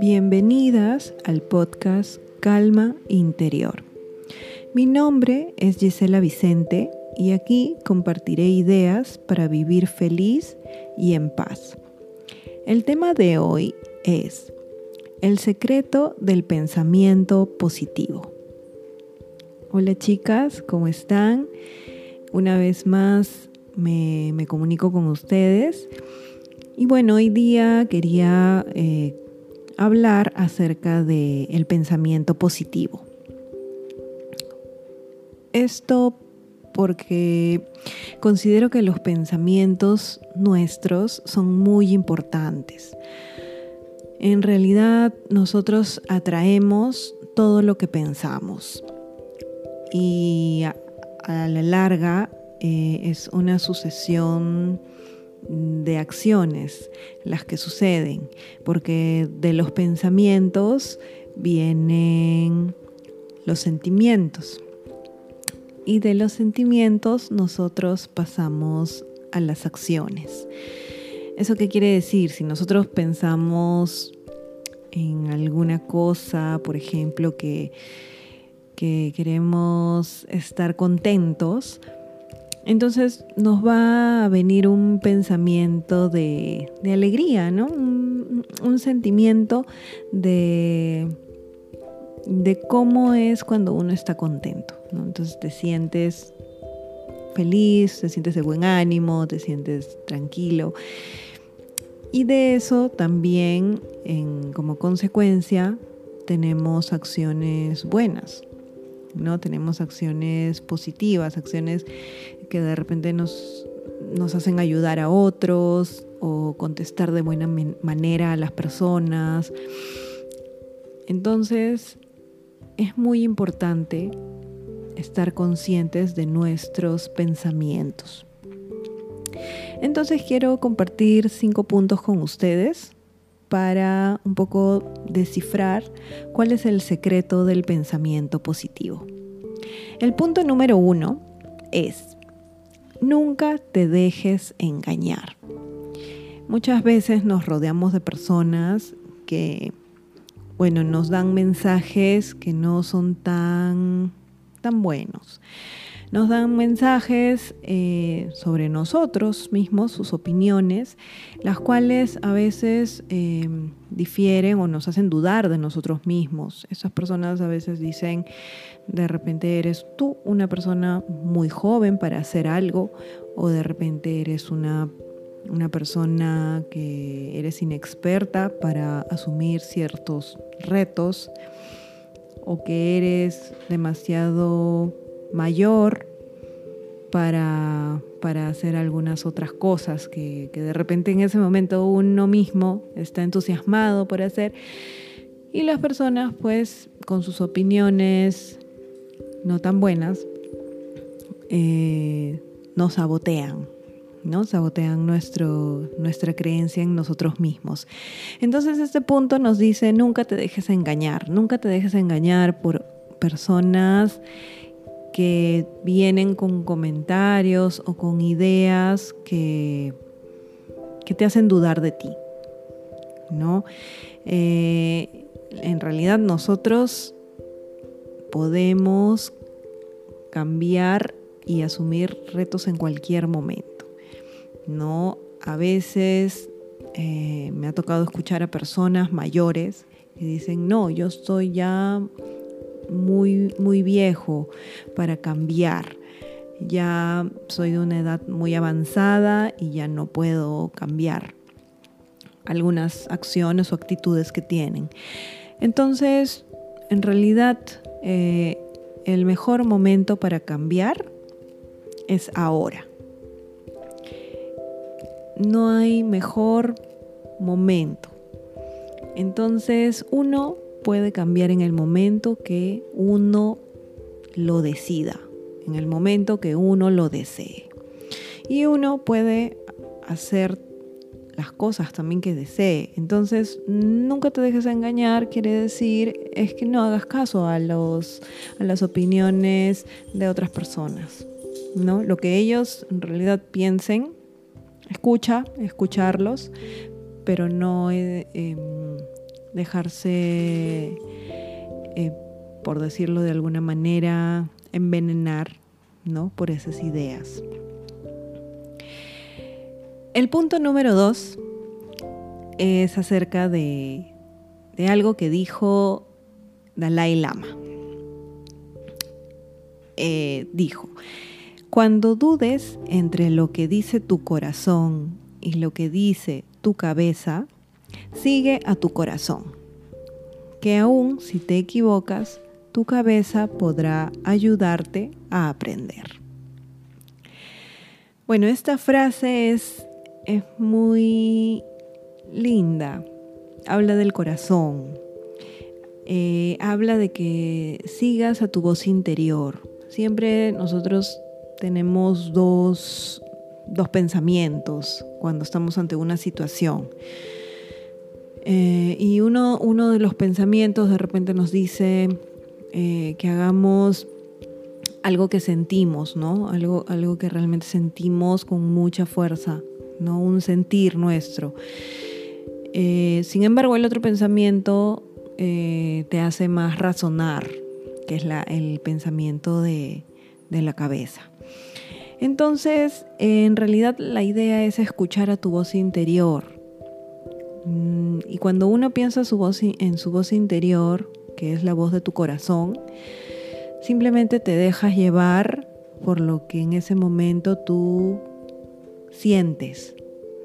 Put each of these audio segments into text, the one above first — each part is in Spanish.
Bienvenidas al podcast Calma Interior. Mi nombre es Gisela Vicente y aquí compartiré ideas para vivir feliz y en paz. El tema de hoy es el secreto del pensamiento positivo. Hola chicas, ¿cómo están? Una vez más me, comunico con ustedes. Y bueno, hoy día quería eh, hablar acerca del pensamiento positivo. Esto porque considero que los pensamientos nuestros son muy importantes. En realidad nosotros atraemos todo lo que pensamos y a, la larga eh, es una sucesión de acciones las que suceden, porque de los pensamientos vienen los sentimientos y de los sentimientos nosotros pasamos a las acciones. ¿Eso qué quiere decir? Si nosotros pensamos en alguna cosa, por ejemplo, que, que queremos estar contentos, entonces nos va a venir un pensamiento de, alegría, ¿no? Un, sentimiento de, de cómo es cuando uno está contento. ¿no? Entonces te sientes feliz, te sientes de buen ánimo, te sientes tranquilo. Y de eso también, como consecuencia, tenemos acciones buenas, ¿no? Tenemos acciones positivas, acciones que de repente nos, nos hacen ayudar a otros o contestar de buena manera a las personas. Entonces, es muy importante estar conscientes de nuestros pensamientos. Entonces quiero compartir cinco puntos con ustedes para un poco descifrar cuál es el secreto del pensamiento positivo. El punto número uno es, nunca te dejes engañar. Muchas veces nos rodeamos de personas que, bueno, nos dan mensajes que no son tan tan buenos. Nos dan mensajes eh, sobre nosotros mismos, sus opiniones, las cuales a veces eh, difieren o nos hacen dudar de nosotros mismos. Esas personas a veces dicen, de repente eres tú una persona muy joven para hacer algo o de repente eres una una persona que eres inexperta para asumir ciertos retos o que eres demasiado mayor para, hacer algunas otras cosas que, que de repente en ese momento uno mismo está entusiasmado por hacer y las personas pues con sus opiniones no tan buenas eh, nos sabotean. ¿no? Sabotean nuestro, nuestra creencia en nosotros mismos. Entonces este punto nos dice, nunca te dejes engañar, nunca te dejes engañar por personas que vienen con comentarios o con ideas que, que te hacen dudar de ti. ¿no? Eh, en realidad nosotros podemos cambiar y asumir retos en cualquier momento. ¿no? A veces eh, me ha tocado escuchar a personas mayores que dicen, no, yo estoy ya muy, muy viejo para cambiar. Ya soy de una edad muy avanzada y ya no puedo cambiar algunas acciones o actitudes que tienen. Entonces, en realidad, eh, el mejor momento para cambiar es ahora no hay mejor momento. Entonces uno puede cambiar en el momento que uno lo decida, en el momento que uno lo desee. Y uno puede hacer las cosas también que desee. Entonces, nunca te dejes engañar, quiere decir, es que no hagas caso a, los, a las opiniones de otras personas. ¿no? Lo que ellos en realidad piensen escucha, escucharlos, pero no eh, em, dejarse, eh, por decirlo de alguna manera, envenenar ¿no? por esas ideas. El punto número dos es acerca de, de algo que dijo Dalai Lama. Eh, dijo, cuando dudes entre lo que dice tu corazón y lo que dice tu cabeza, sigue a tu corazón, que aún si te equivocas, tu cabeza podrá ayudarte a aprender. Bueno, esta frase es, es muy linda, habla del corazón, eh, habla de que sigas a tu voz interior. Siempre nosotros tenemos dos, pensamientos cuando estamos ante una situación. Eh, y uno, uno de los pensamientos de repente nos dice eh, que hagamos algo que sentimos, ¿no? Algo, algo que realmente sentimos con mucha fuerza, ¿no? Un sentir nuestro. Eh, sin embargo, el otro pensamiento te hace más razonar, que es el pensamiento de, la cabeza. Entonces, en realidad la idea es escuchar a tu voz interior. Mm, y cuando uno piensa su voz, en su voz interior, que es la voz de tu corazón, simplemente te dejas llevar por lo que en ese momento tú sientes,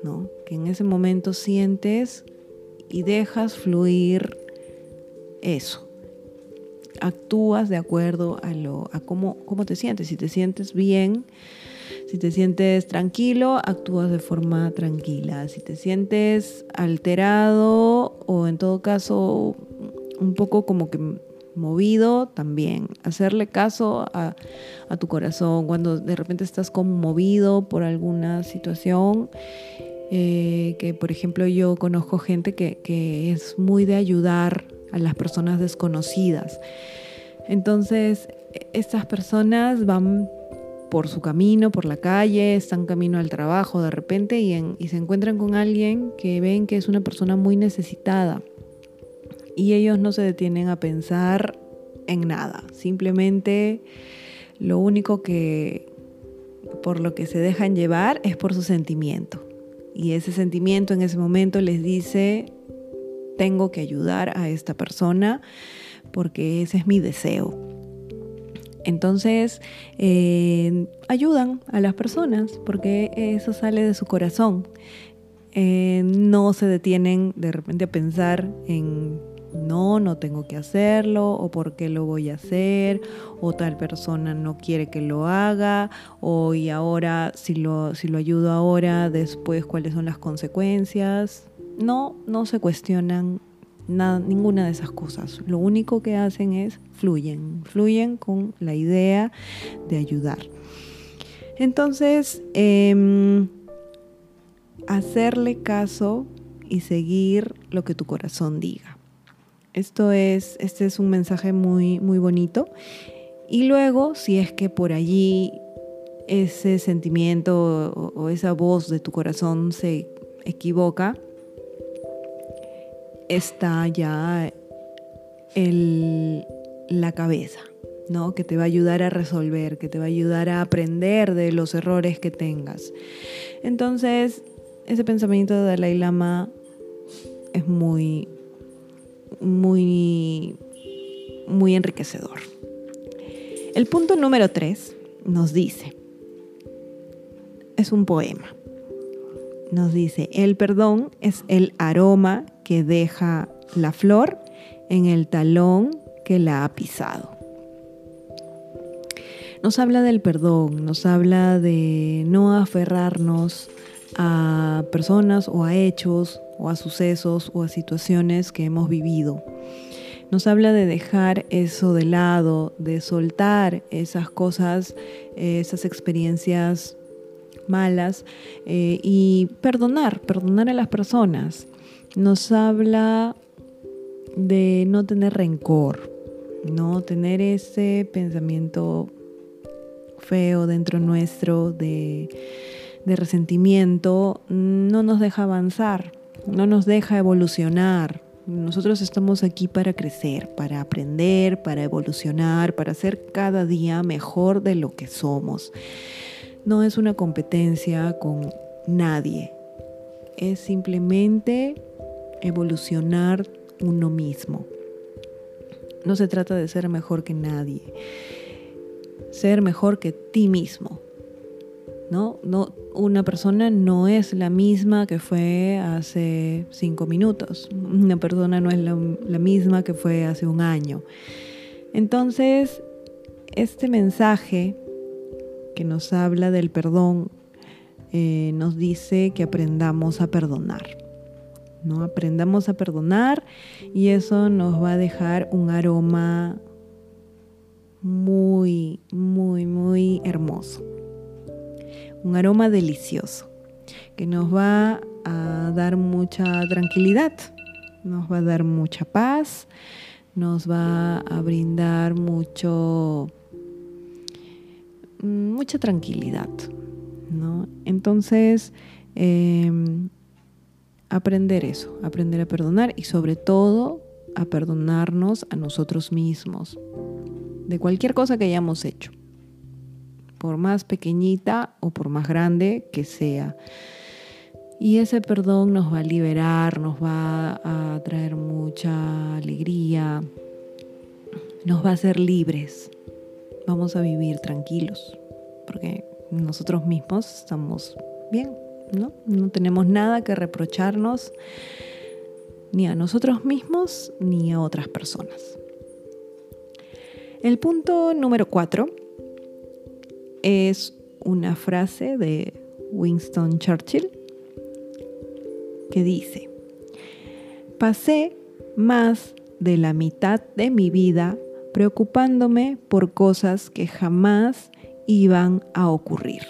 ¿no? Que en ese momento sientes y dejas fluir eso. Actúas de acuerdo a, lo, a cómo, cómo te sientes. Si te sientes bien, si te sientes tranquilo, actúas de forma tranquila. Si te sientes alterado o en todo caso un poco como que movido también. Hacerle caso a, tu corazón cuando de repente estás conmovido por alguna situación. Eh, que por ejemplo yo conozco gente que, que es muy de ayudar a las personas desconocidas. Entonces, estas personas van por su camino, por la calle, están camino al trabajo de repente y, y, se encuentran con alguien que ven que es una persona muy necesitada y ellos no se detienen a pensar en nada, simplemente lo único que por lo que se dejan llevar es por su sentimiento. Y ese sentimiento en ese momento les dice, tengo que ayudar a esta persona porque ese es mi deseo. Entonces, eh, ayudan a las personas porque eso sale de su corazón. Eh, no se detienen de repente a pensar en no, no tengo que hacerlo, o por qué lo voy a hacer, o tal persona no quiere que lo haga, o y ahora, si lo, si lo ayudo ahora, después cuáles son las consecuencias. No, no se cuestionan nada, ninguna de esas cosas. Lo único que hacen es fluyen, fluyen con la idea de ayudar. Entonces, em, hacerle caso y seguir lo que tu corazón diga. Esto es, este es un mensaje muy, muy bonito. Y luego, si es que por allí ese sentimiento o, esa voz de tu corazón se equivoca, está ya la cabeza, ¿no? Que te va a ayudar a resolver, que te va a ayudar a aprender de los errores que tengas. Entonces, ese pensamiento de Dalai Lama es muy, muy, muy enriquecedor. El punto número tres nos dice, es un poema, nos dice, el perdón es el aroma que deja la flor en el talón que la ha pisado. Nos habla del perdón, nos habla de no aferrarnos a personas o a hechos o a sucesos o a situaciones que hemos vivido. Nos habla de dejar eso de lado, de soltar esas cosas, esas experiencias malas eh, y perdonar, perdonar a las personas. Nos habla de no tener rencor, no tener ese pensamiento feo dentro nuestro de de resentimiento no nos deja avanzar, no nos deja evolucionar. Nosotros estamos aquí para crecer, para aprender, para evolucionar, para ser cada día mejor de lo que somos. No es una competencia con nadie, es simplemente evolucionar uno mismo. No se trata de ser mejor que nadie, ser mejor que ti mismo. ¿no? No, una persona no es la misma que fue hace cinco minutos. Una persona no es la, misma que fue hace un año. Entonces, este mensaje que nos habla del perdón eh, nos dice que aprendamos a perdonar. ¿no? Aprendamos a perdonar y eso nos va a dejar un aroma muy, muy, muy hermoso un aroma delicioso que nos va a dar mucha tranquilidad, nos va a dar mucha paz, nos va a brindar mucho mucha tranquilidad, ¿no? Entonces, em, aprender eso, aprender a perdonar y sobre todo a perdonarnos a nosotros mismos de cualquier cosa que hayamos hecho por más pequeñita o por más grande que sea. Y ese perdón nos va a liberar, nos va a traer mucha alegría, nos va a hacer libres. Vamos a vivir tranquilos, porque nosotros mismos estamos bien, ¿no? No tenemos nada que reprocharnos ni a nosotros mismos ni a otras personas. El punto número cuatro es una frase de Winston Churchill que dice, pasé más de la mitad de mi vida preocupándome por cosas que jamás iban a ocurrir.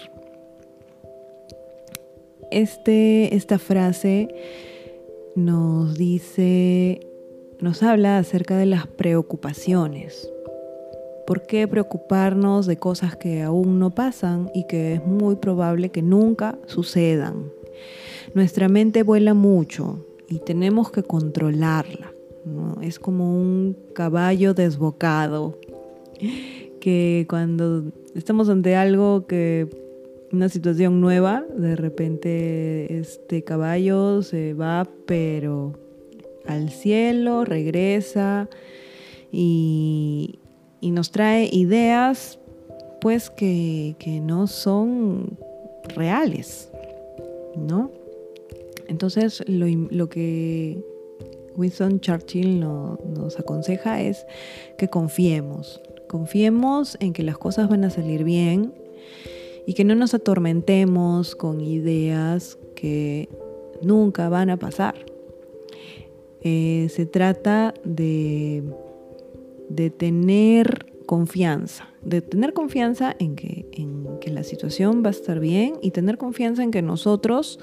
Este, esta frase nos dice, nos habla acerca de las preocupaciones, ¿Por qué preocuparnos de cosas que aún no pasan y que es muy probable que nunca sucedan? Nuestra mente vuela mucho y tenemos que controlarla. Es como un caballo desbocado que cuando estamos ante algo que una situación nueva, de repente este caballo se va, pero al cielo, regresa y, y nos trae ideas pues que, no son reales, ¿no? Entonces lo, que Winston Churchill nos aconseja es que confiemos, confiemos en que las cosas van a salir bien y que no nos atormentemos con ideas que nunca van a pasar. Eh, se trata de de tener confianza, de tener confianza en que, en que la situación va a estar bien y tener confianza en que nosotros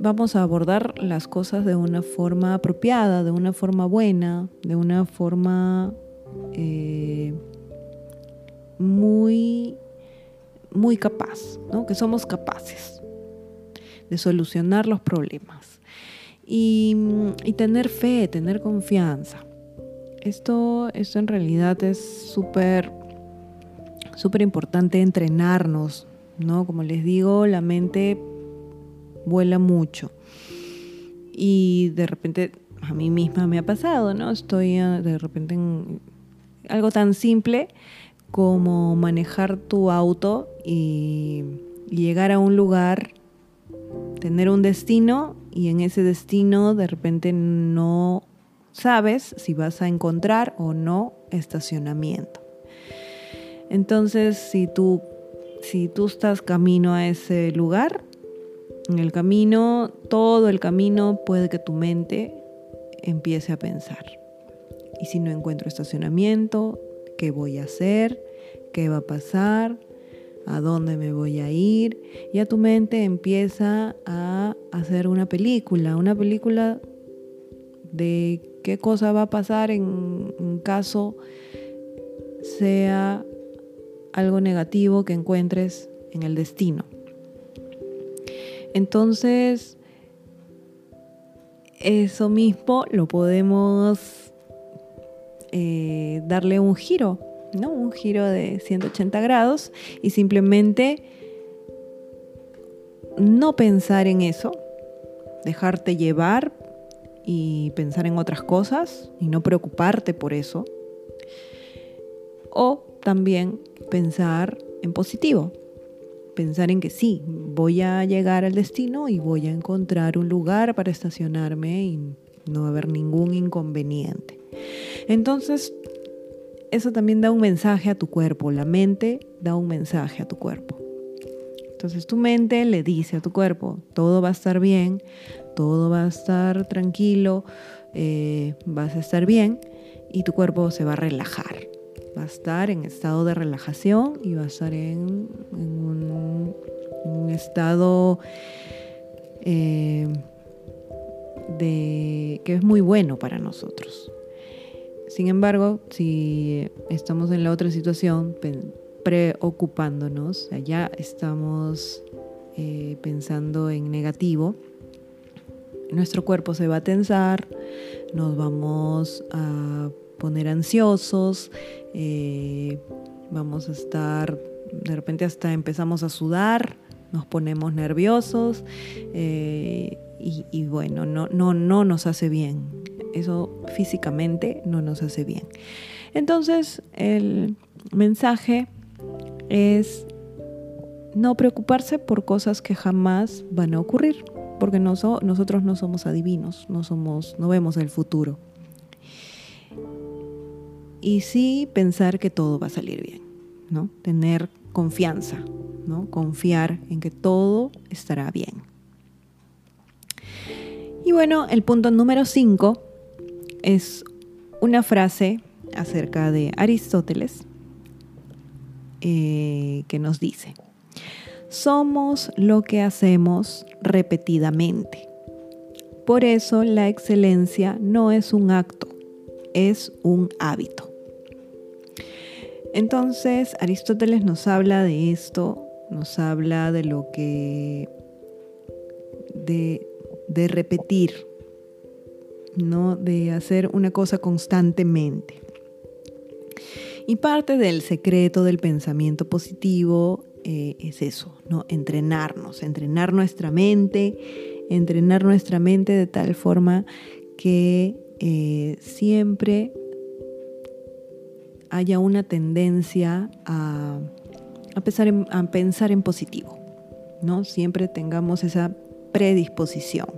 vamos a abordar las cosas de una forma apropiada, de una forma buena, de una forma eh, muy, muy capaz, ¿no? que somos capaces de solucionar los problemas y, y tener fe, tener confianza. Esto, esto en realidad es súper, súper importante entrenarnos, ¿no? Como les digo, la mente vuela mucho. Y de repente a mí misma me ha pasado, ¿no? Estoy ah, de repente en algo tan simple como manejar tu auto y llegar a un lugar, tener un destino y en ese destino de repente no sabes si vas a encontrar o no estacionamiento. Entonces, si tú, si tú estás camino a ese lugar, en el camino, todo el camino puede que tu mente empiece a pensar. Y si no encuentro estacionamiento, ¿qué voy a hacer? ¿Qué va a pasar? ¿A dónde me voy a ir? Ya tu mente empieza a hacer una película, una película de qué cosa va a pasar en, caso sea algo negativo que encuentres en el destino. Entonces, eso mismo lo podemos eh, darle un giro, ¿no? Un giro de 180 grados y simplemente no pensar en eso, dejarte llevar y pensar en otras cosas y no preocuparte por eso. O también pensar en positivo, pensar en que sí, voy a llegar al destino y voy a encontrar un lugar para estacionarme y no haber ningún inconveniente. Entonces, eso también da un mensaje a tu cuerpo, la mente da un mensaje a tu cuerpo. Entonces tu mente le dice a tu cuerpo, todo va a estar bien, todo va a estar tranquilo, eh, vas a estar bien y tu cuerpo se va a relajar. Va a estar en estado de relajación y va a estar en, un, estado eh, de, que es muy bueno para nosotros. Sin embargo, si estamos en la otra situación, preocupándonos, ya estamos eh, pensando en negativo, nuestro cuerpo se va a tensar, nos vamos a poner ansiosos, eh, vamos a estar, de repente hasta empezamos a sudar, nos ponemos nerviosos eh, y, bueno, no, no, no nos hace bien. Eso físicamente no nos hace bien. Entonces, el mensaje es no preocuparse por cosas que jamás van a ocurrir, porque nosotros no somos adivinos, no, somos, no vemos el futuro. Y sí pensar que todo va a salir bien, ¿no? Tener confianza, ¿no? Confiar en que todo estará bien. Y bueno, el punto número 5 es una frase acerca de Aristóteles eh, que nos dice, somos lo que hacemos repetidamente. Por eso la excelencia no es un acto, es un hábito. Entonces Aristóteles nos habla de esto, nos habla de lo que, de, repetir, ¿no? de hacer una cosa constantemente. Y parte del secreto del pensamiento positivo eh, es eso, ¿no? Entrenarnos, entrenar nuestra mente, entrenar nuestra mente de tal forma que eh, siempre haya una tendencia a, pensar en, a pensar en positivo, ¿no? Siempre tengamos esa predisposición.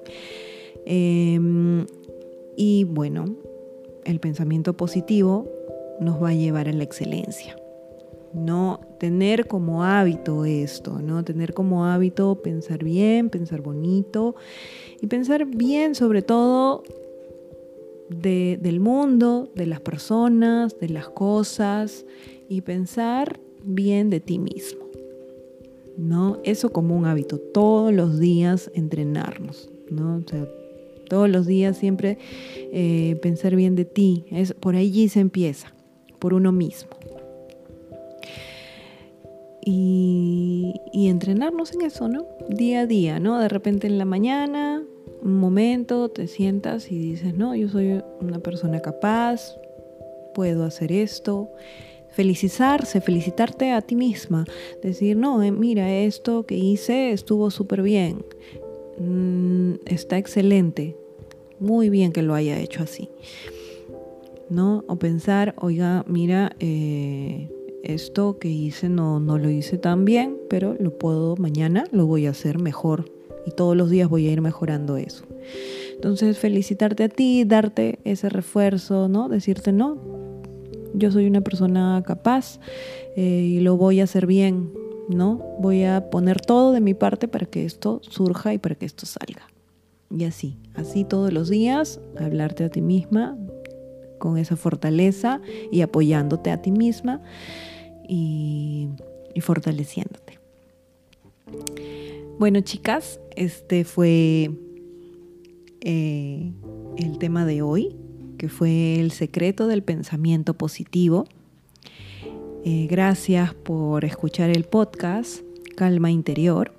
Em, y bueno, el pensamiento positivo nos va a llevar a la excelencia. No tener como hábito esto, ¿no? Tener como hábito pensar bien, pensar bonito y pensar bien sobre todo del mundo, de las personas, de las cosas y pensar bien de ti mismo. ¿No? Eso como un hábito, todos los días entrenarnos, ¿no? todos los días siempre eh, pensar bien de ti, es, por allí se empieza por uno mismo. Y, entrenarnos en eso, ¿no? Día a día, ¿no? De repente en la mañana, un momento, te sientas y dices, no, yo soy una persona capaz, puedo hacer esto. Felicitarse, felicitarte a ti misma. Decir, no, eh, mira, esto que hice estuvo súper bien. Mm, está excelente. Muy bien que lo haya hecho así. ¿no? O pensar, oiga, mira, eh, esto que hice no, no lo hice tan bien, pero lo puedo mañana, lo voy a hacer mejor. Y todos los días voy a ir mejorando eso. Entonces, felicitarte a ti, darte ese refuerzo, ¿no? Decirte, no, yo soy una persona capaz eh, y lo voy a hacer bien, ¿no? Voy a poner todo de mi parte para que esto surja y para que esto salga. Y así, así todos los días, hablarte a ti misma, con esa fortaleza y apoyándote a ti misma y, fortaleciéndote. Bueno, chicas, este fue eh, el tema de hoy, que fue el secreto del pensamiento positivo. Eh, gracias por escuchar el podcast Calma Interior.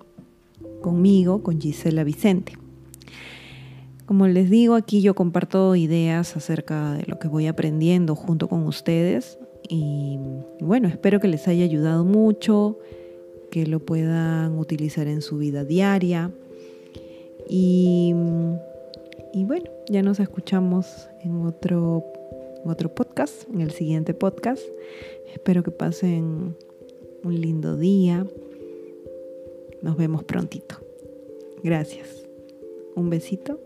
conmigo, con Gisela Vicente. Como les digo, aquí yo comparto ideas acerca de lo que voy aprendiendo junto con ustedes y bueno, espero que les haya ayudado mucho, que lo puedan utilizar en su vida diaria y, y bueno, ya nos escuchamos en otro, en otro podcast, en el siguiente podcast. Espero que pasen un lindo día. Nos vemos prontito. Gracias. Un besito